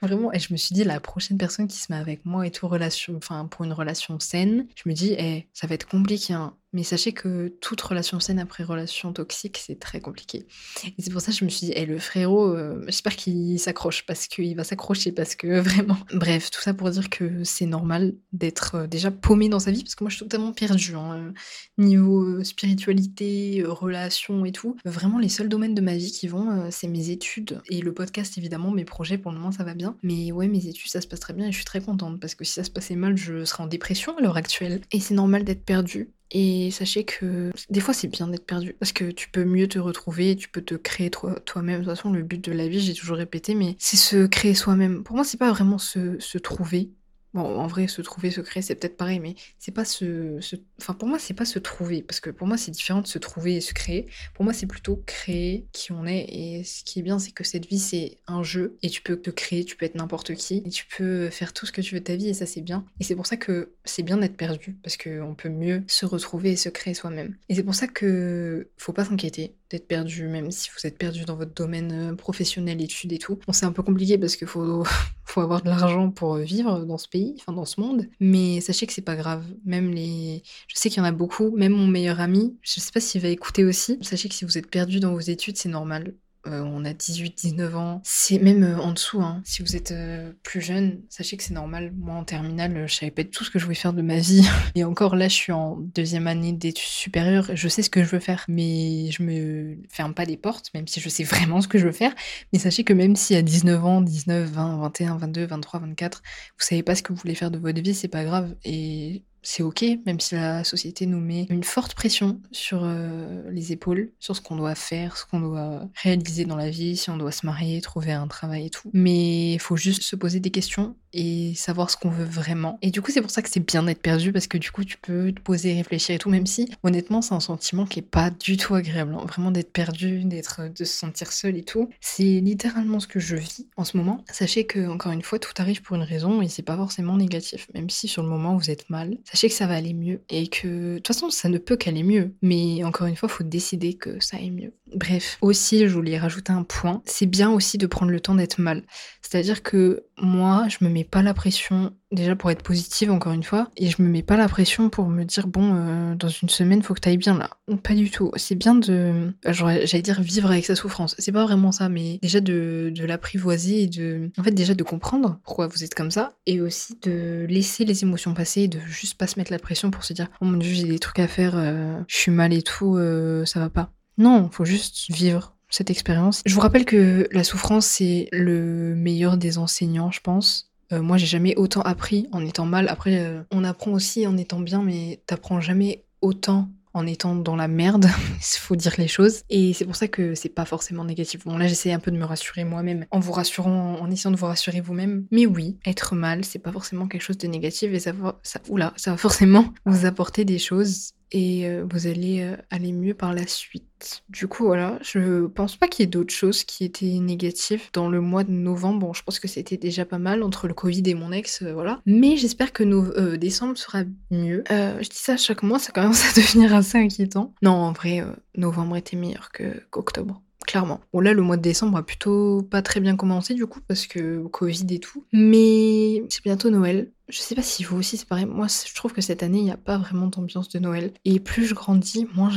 vraiment, et je me suis dit, la prochaine personne qui se met avec moi et tout relation, enfin, pour une relation saine, je me dis, eh, ça va être compliqué, hein. Mais sachez que toute relation saine après relation toxique, c'est très compliqué. Et c'est pour ça que je me suis dit, hey, le frérot, euh, j'espère qu'il s'accroche parce qu'il va s'accrocher parce que <laughs> vraiment. Bref, tout ça pour dire que c'est normal d'être euh, déjà paumé dans sa vie parce que moi je suis totalement perdue. Hein, euh, niveau spiritualité, relation et tout. Vraiment, les seuls domaines de ma vie qui vont, c'est mes études et le podcast évidemment. Mes projets pour le moment ça va bien. Mais ouais, mes études ça se passe très bien et je suis très contente parce que si ça se passait mal, je serais en dépression à l'heure actuelle. Et c'est normal d'être perdue et sachez que des fois c'est bien d'être perdu parce que tu peux mieux te retrouver, tu peux te créer toi-même. de toute façon, le but de la vie, j'ai toujours répété, mais c'est se créer soi-même. Pour moi, c'est pas vraiment se, se trouver, Bon, en vrai, se trouver, se créer, c'est peut-être pareil, mais c'est pas se, Enfin, pour moi, c'est pas se trouver, parce que pour moi, c'est différent de se trouver et se créer. Pour moi, c'est plutôt créer qui on est, et ce qui est bien, c'est que cette vie, c'est un jeu, et tu peux te créer, tu peux être n'importe qui, et tu peux faire tout ce que tu veux de ta vie, et ça, c'est bien. Et c'est pour ça que c'est bien d'être perdu, parce qu'on peut mieux se retrouver et se créer soi-même. Et c'est pour ça que faut pas s'inquiéter d'être perdu, même si vous êtes perdu dans votre domaine euh, professionnel, études et tout. Bon, c'est un peu compliqué parce qu'il faut, <laughs> faut avoir de l'argent pour vivre dans ce pays, dans ce monde. Mais sachez que c'est pas grave. Même les. Je sais qu'il y en a beaucoup, même mon meilleur ami, je sais pas s'il va écouter aussi. Sachez que si vous êtes perdu dans vos études, c'est normal. Euh, on a 18-19 ans. C'est même euh, en dessous. Hein. Si vous êtes euh, plus jeune, sachez que c'est normal. Moi, en terminale, je savais pas tout ce que je voulais faire de ma vie. <laughs> Et encore là, je suis en deuxième année d'études supérieures. Je sais ce que je veux faire, mais je me ferme pas les portes, même si je sais vraiment ce que je veux faire. Mais sachez que même si à 19 ans, 19, 20, 21, 22, 23, 24, vous savez pas ce que vous voulez faire de votre vie, c'est pas grave. Et c'est ok, même si la société nous met une forte pression sur euh, les épaules, sur ce qu'on doit faire, ce qu'on doit réaliser dans la vie, si on doit se marier, trouver un travail et tout. Mais il faut juste se poser des questions et savoir ce qu'on veut vraiment. Et du coup, c'est pour ça que c'est bien d'être perdu parce que du coup, tu peux te poser, réfléchir et tout, même si honnêtement, c'est un sentiment qui est pas du tout agréable. Hein. Vraiment d'être perdu, d'être, de se sentir seul et tout. C'est littéralement ce que je vis en ce moment. Sachez que, encore une fois, tout arrive pour une raison et c'est pas forcément négatif. Même si sur le moment vous êtes mal, que ça va aller mieux et que de toute façon ça ne peut qu'aller mieux. Mais encore une fois, faut décider que ça aille mieux. Bref, aussi je voulais rajouter un point. C'est bien aussi de prendre le temps d'être mal. C'est-à-dire que moi, je me mets pas la pression déjà pour être positive encore une fois et je me mets pas la pression pour me dire bon euh, dans une semaine faut que tu ailles bien là pas du tout c'est bien de j'allais dire vivre avec sa souffrance c'est pas vraiment ça mais déjà de, de l'apprivoiser et de en fait déjà de comprendre pourquoi vous êtes comme ça et aussi de laisser les émotions passer et de juste pas se mettre la pression pour se dire oh mon dieu j'ai des trucs à faire euh, je suis mal et tout euh, ça va pas non faut juste vivre cette expérience. Je vous rappelle que la souffrance, c'est le meilleur des enseignants, je pense. Euh, moi, j'ai jamais autant appris en étant mal. Après, euh, on apprend aussi en étant bien, mais t'apprends jamais autant en étant dans la merde, <laughs> il faut dire les choses. Et c'est pour ça que c'est pas forcément négatif. Bon, là, j'essaie un peu de me rassurer moi-même, en vous rassurant, en essayant de vous rassurer vous-même. Mais oui, être mal, c'est pas forcément quelque chose de négatif et ça va, ça, ça va forcément <laughs> vous apporter des choses et euh, vous allez euh, aller mieux par la suite. Du coup, voilà, je pense pas qu'il y ait d'autres choses qui étaient négatives dans le mois de novembre. Bon, je pense que c'était déjà pas mal entre le Covid et mon ex, euh, voilà. Mais j'espère que décembre sera mieux. je dis ça chaque mois, ça commence à <laughs> devenir assez inquiétant. Non, en vrai, novembre était meilleur qu'octobre clairement. Bon là le mois de décembre a plutôt pas très bien commencé du coup parce que Covid et tout. Mais c'est bientôt Noël. Je sais pas si vous aussi c'est pareil. Moi, je trouve que cette année, il n'y a pas vraiment d'ambiance de Noël. Et plus je grandis, moins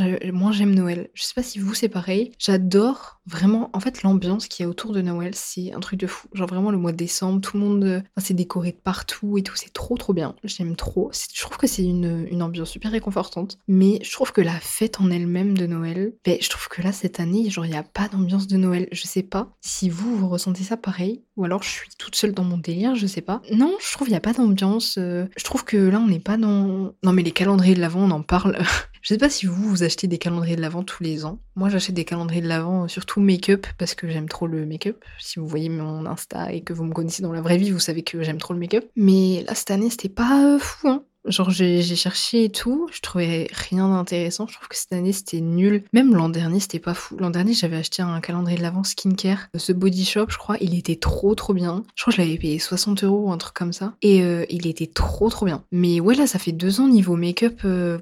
j'aime Noël. Je sais pas si vous c'est pareil. J'adore vraiment, en fait, l'ambiance qui est autour de Noël, c'est un truc de fou. Genre vraiment le mois de décembre, tout le monde, s'est décoré de partout et tout. C'est trop trop bien. J'aime trop. Je trouve que c'est une, une, ambiance super réconfortante. Mais je trouve que la fête en elle-même de Noël, ben, je trouve que là, cette année, genre, il n'y a pas d'ambiance de Noël. Je sais pas si vous, vous ressentez ça pareil. Ou alors je suis toute seule dans mon délire, je sais pas. Non, je trouve qu'il n'y a pas d'ambiance. Euh, je trouve que là, on n'est pas dans. Non, mais les calendriers de l'avant, on en parle. <laughs> je sais pas si vous, vous achetez des calendriers de l'avant tous les ans. Moi, j'achète des calendriers de l'avant, euh, surtout make-up, parce que j'aime trop le make-up. Si vous voyez mon Insta et que vous me connaissez dans la vraie vie, vous savez que j'aime trop le make-up. Mais là, cette année, c'était pas euh, fou, hein. Genre j'ai cherché et tout, je trouvais rien d'intéressant. Je trouve que cette année c'était nul. Même l'an dernier c'était pas fou. L'an dernier j'avais acheté un calendrier de l'avant skincare, ce body shop je crois, il était trop trop bien. Je crois que je l'avais payé 60 euros ou un truc comme ça. Et euh, il était trop trop bien. Mais ouais là ça fait deux ans niveau make-up. Euh,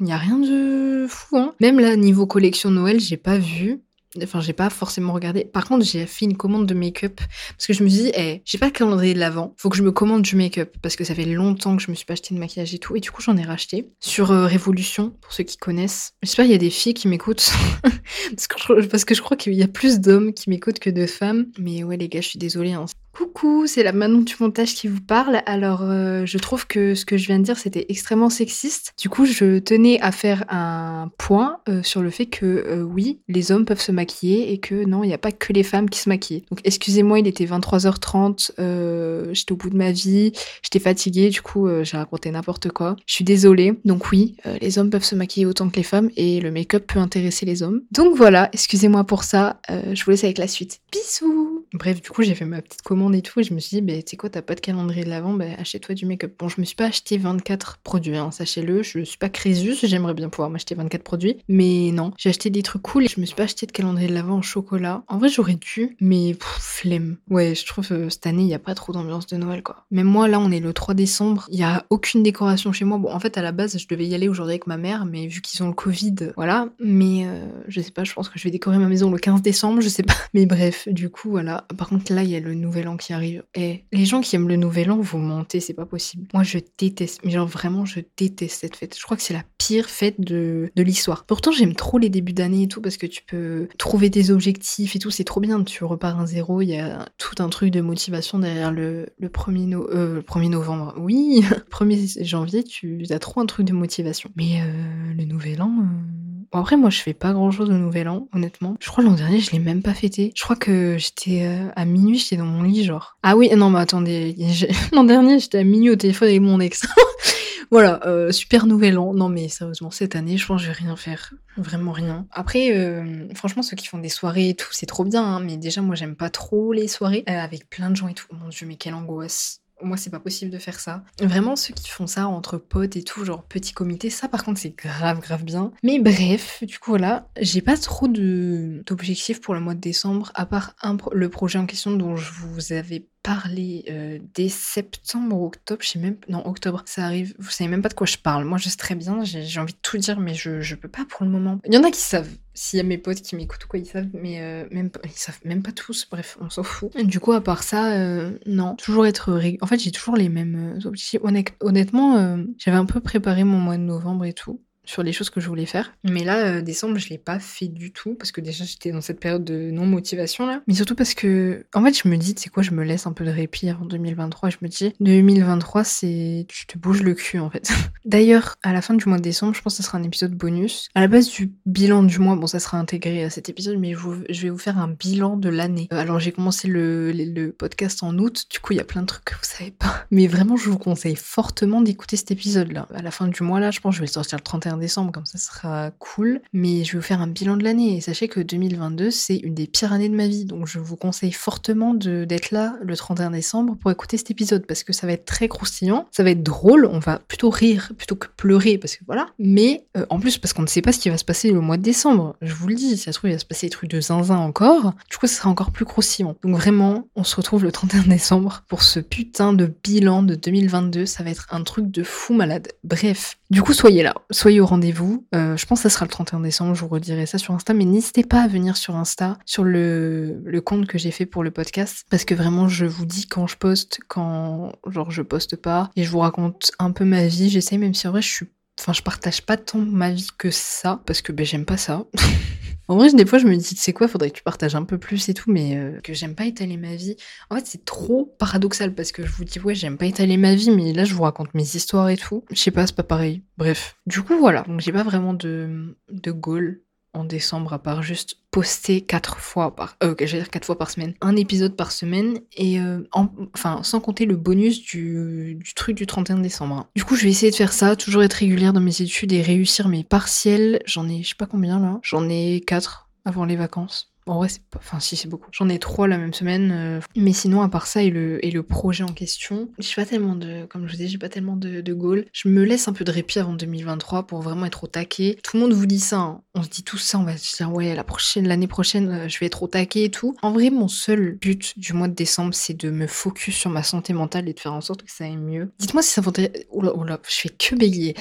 il n'y a rien de fou, hein. Même là, niveau collection Noël, j'ai pas vu. Enfin, j'ai pas forcément regardé. Par contre, j'ai fait une commande de make-up parce que je me suis dit, eh, j'ai pas le calendrier de l'avant, faut que je me commande du make-up parce que ça fait longtemps que je me suis pas acheté de maquillage et tout. Et du coup, j'en ai racheté sur euh, Révolution pour ceux qui connaissent. J'espère qu'il y a des filles qui m'écoutent <laughs> parce, que je, parce que je crois qu'il y a plus d'hommes qui m'écoutent que de femmes. Mais ouais, les gars, je suis désolée. Hein. Coucou, c'est la Manon du montage qui vous parle. Alors, euh, je trouve que ce que je viens de dire, c'était extrêmement sexiste. Du coup, je tenais à faire un point euh, sur le fait que euh, oui, les hommes peuvent se maquiller et que non, il n'y a pas que les femmes qui se maquillent. Donc, excusez-moi, il était 23h30, j'étais au bout de ma vie, j'étais fatiguée, du coup, j'ai raconté n'importe quoi. Je suis désolée. Donc oui, les hommes peuvent se maquiller autant que les femmes et le make-up peut intéresser les hommes. Donc voilà, excusez-moi pour ça. je vous laisse avec la suite. Bisous Bref, du coup, j'ai fait ma petite commande et tout, et je me suis dit, bah, tu sais quoi, t'as pas de calendrier de l'avant, bah, achète-toi du make-up. Bon, je me suis pas acheté 24 produits, hein, sachez-le, je suis pas Crésus, j'aimerais bien pouvoir m'acheter 24 produits, mais non, j'ai acheté des trucs cool et je me suis pas acheté de calendrier de l'avant en chocolat. En vrai, j'aurais dû, mais flemme. Ouais, je trouve que cette année, il y a pas trop d'ambiance de Noël, quoi. Même moi, là, on est le 3 décembre, il y a aucune décoration chez moi. Bon, en fait, à la base, je devais y aller aujourd'hui avec ma mère, mais vu qu'ils ont le Covid, voilà. Mais euh, je sais pas, je pense que je vais décorer ma maison le 15 décembre, je sais pas. Mais bref, du coup, voilà. Par contre, là, il y a le nouvel an qui arrive. Et les gens qui aiment le nouvel an, vous mentez, c'est pas possible. Moi, je déteste, mais genre vraiment, je déteste cette fête. Je crois que c'est la pire fête de, de l'histoire. Pourtant, j'aime trop les débuts d'année et tout parce que tu peux trouver des objectifs et tout, c'est trop bien. Tu repars un zéro, il y a tout un truc de motivation derrière le, le 1er, no, 1er euh, novembre. Oui, <laughs> 1er janvier, tu as trop un truc de motivation. Mais euh, le nouvel an. Euh, Bon, après, moi, je fais pas grand chose au nouvel an, honnêtement. Je crois l'an dernier, je l'ai même pas fêté. Je crois que j'étais euh, à minuit, j'étais dans mon lit, genre. Ah oui, non, mais attendez, <laughs> l'an dernier, j'étais à minuit au téléphone avec mon ex. <laughs> voilà, euh, super nouvel an. Non mais sérieusement, cette année, je pense que je vais rien faire. Vraiment rien. Après, euh, franchement, ceux qui font des soirées et tout, c'est trop bien. hein, mais déjà, moi, j'aime pas trop les soirées avec plein de gens et tout. Mon dieu, mais quelle angoisse. Moi, c'est pas possible de faire ça. Vraiment, ceux qui font ça entre potes et tout, genre petit comité, ça par contre, c'est grave, grave bien. Mais bref, du coup, voilà, j'ai pas trop d'objectifs pour le mois de décembre, à part le projet en question dont je vous avais parlé euh, dès septembre ou octobre, je sais même non octobre, ça arrive, vous savez même pas de quoi je parle. Moi je sais très bien, j'ai envie de tout dire, mais je, je peux pas pour le moment. Il y en a qui savent, s'il y a mes potes qui m'écoutent ou quoi, ils savent, mais euh, même ils savent même pas tous. Bref, on s'en fout. Du coup, à part ça, euh, non, toujours être rég- En fait, j'ai toujours les mêmes euh, objectifs. Honnêt- honnêtement, euh, j'avais un peu préparé mon mois de novembre et tout sur les choses que je voulais faire. Mais là, euh, décembre, je l'ai pas fait du tout parce que déjà j'étais dans cette période de non-motivation là. Mais surtout parce que, en fait, je me dis, tu sais quoi, je me laisse un peu de répit avant 2023. Je me dis, 2023, c'est. Tu te bouges le cul en fait. <laughs> D'ailleurs, à la fin du mois de décembre, je pense que ce sera un épisode bonus. À la base du bilan du mois, bon, ça sera intégré à cet épisode, mais je, vais vous faire un bilan de l'année. Euh, Alors, j'ai commencé le, podcast en août, du coup, il y a plein de trucs que vous savez pas. Mais vraiment, je vous conseille fortement d'écouter cet épisode-là. À la fin du mois, là, je pense que je vais sortir le 31 décembre, comme ça, sera cool. Mais je vais vous faire un bilan de l'année. Et sachez que 2022, c'est une des pires années de ma vie. Donc, je vous conseille fortement d'être là le 31 décembre pour écouter cet épisode parce que ça va être très croustillant, ça va être drôle, on va plutôt rire plutôt que pleurer parce que voilà. Mais euh, en plus, parce qu'on ne sait pas ce qui va se passer le mois de décembre, je vous le dis, ça se trouve, il va se passer des trucs de zinzin encore. Du coup, ça sera encore plus croustillant. Donc, vraiment, on se retrouve le 31 décembre pour ce putain de bilan de 2022. Ça va être un truc de fou malade. Bref, du coup, soyez là, soyez au rendez-vous. Euh, je pense que ça sera le 31 décembre, je vous redirai ça sur Insta, mais n'hésitez pas à venir sur Insta, sur le, le compte que j'ai fait pour le podcast, parce que vraiment, je vous dis quand je poste, quand genre je poste pas, et je vous raconte un peu ma vie. J'essaye, même si en vrai, je suis Enfin, je partage pas tant ma vie que ça, parce que ben, j'aime pas ça. <laughs> en vrai, des fois, je me dis, sais quoi, faudrait que tu partages un peu plus et tout, mais euh, que j'aime pas étaler ma vie. En fait, c'est trop paradoxal, parce que je vous dis, ouais, j'aime pas étaler ma vie, mais là, je vous raconte mes histoires et tout. Je sais pas, c'est pas pareil. Bref. Du coup, voilà. Donc, j'ai pas vraiment de, de goal en décembre, à part juste poster quatre fois par, euh, quatre fois par semaine, un épisode par semaine, et euh, en- enfin, sans compter le bonus du, du truc du 31 décembre. hein. Du coup, je vais essayer de faire ça, toujours être régulière dans mes études et réussir mes partiels. J'en ai, je sais pas combien là, j'en ai quatre avant les vacances. En vrai, c'est pas. Enfin, si, c'est beaucoup. J'en ai trois la même semaine. euh, Mais sinon, à part ça et le, et le projet en question, j'ai pas tellement de. Comme je vous dis, j'ai pas tellement de, de goals. Je me laisse un peu de répit avant 2023 pour vraiment être au taquet. Tout le monde vous dit ça. hein. On se dit tout ça. On va se dire, ouais, la prochaine, l'année prochaine, euh, je vais être au taquet et tout. En vrai, mon seul but du mois de décembre, c'est de me focus sur ma santé mentale et de faire en sorte que ça aille mieux. Dites-moi si ça vous intéresse. Oula, oula, je fais que bégayer.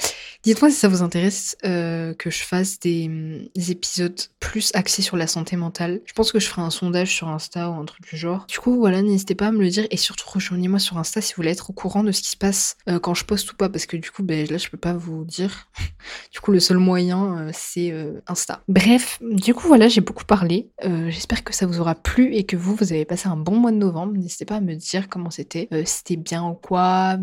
Dites-moi si ça vous intéresse euh, que je fasse hum, des épisodes plus axés sur la santé mentale. Je pense que je ferai un sondage sur Insta ou un truc du genre. Du coup, voilà, n'hésitez pas à me le dire et surtout rejoignez-moi sur Insta si vous voulez être au courant de ce qui se passe euh, quand je poste ou pas parce que du coup, ben, là, je peux pas vous dire. <laughs> du coup, le seul moyen, euh, c'est euh, Insta. Bref, du coup, voilà, j'ai beaucoup parlé. J'espère que ça vous aura plu et que vous, vous avez passé un bon mois de novembre. N'hésitez pas à me dire comment c'était, c'était bien ou quoi,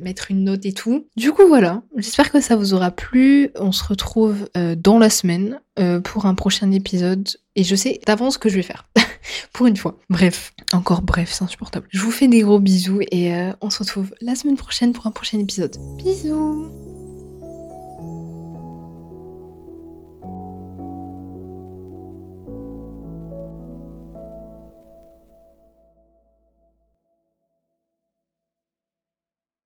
mettre une note et tout. Du coup, voilà, j'espère que ça vous aura plu. On se retrouve dans la semaine pour un prochain épisode. Et je sais d'avance ce que je vais faire. <laughs> pour une fois. Bref, encore bref, c'est insupportable. Je vous fais des gros bisous et euh, on se retrouve la semaine prochaine pour un prochain épisode. Bisous